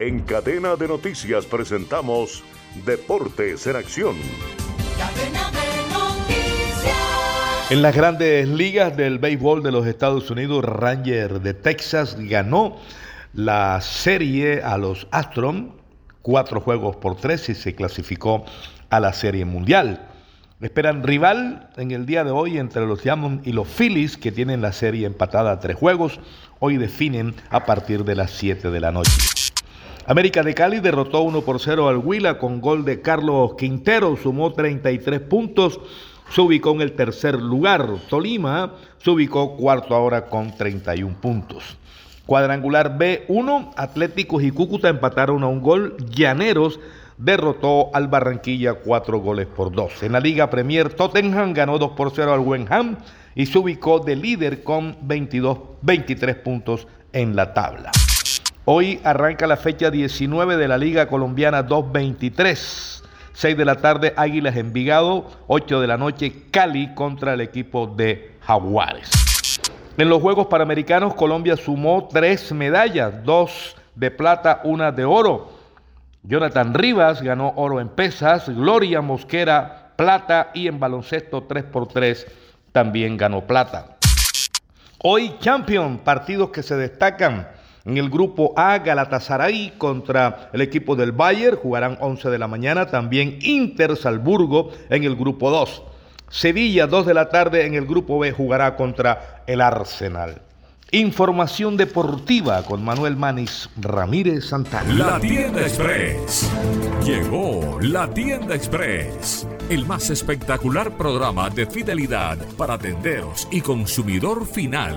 En cadena de noticias presentamos Deportes en Acción. En las grandes ligas del béisbol de los Estados Unidos, Ranger de Texas ganó la serie a los Astros, cuatro juegos por tres y se clasificó a la serie mundial. Esperan rival en el día de hoy entre los Diamonds y los Phillies, que tienen la serie empatada a tres juegos. Hoy definen a partir de las 7 de la noche. América de Cali derrotó 1 por 0 al Huila con gol de Carlos Quintero, sumó 33 puntos, se ubicó en el tercer lugar. Tolima se ubicó cuarto ahora con 31 puntos. Cuadrangular B1, Atléticos y Cúcuta empataron a un gol. Llaneros derrotó al Barranquilla cuatro goles por dos. En la Liga Premier, Tottenham ganó 2 por 0 al Wenham y se ubicó de líder con 22, 23 puntos en la tabla. Hoy arranca la fecha 19 de la Liga Colombiana 223. 6 de la tarde, Águilas Envigado. 8 de la noche, Cali contra el equipo de Jaguares. En los Juegos Panamericanos, Colombia sumó tres medallas: dos de plata, una de oro. Jonathan Rivas ganó oro en pesas, Gloria Mosquera plata y en baloncesto 3x3 también ganó plata. Hoy Champion, partidos que se destacan. En el grupo A, Galatasaray contra el equipo del Bayern, jugarán 11 de la mañana. También Inter Salburgo en el grupo 2. Sevilla, 2 de la tarde en el grupo B, jugará contra el Arsenal. Información deportiva con Manuel Manis Ramírez Santana. La tienda Express. Llegó la tienda Express. El más espectacular programa de fidelidad para tenderos y consumidor final.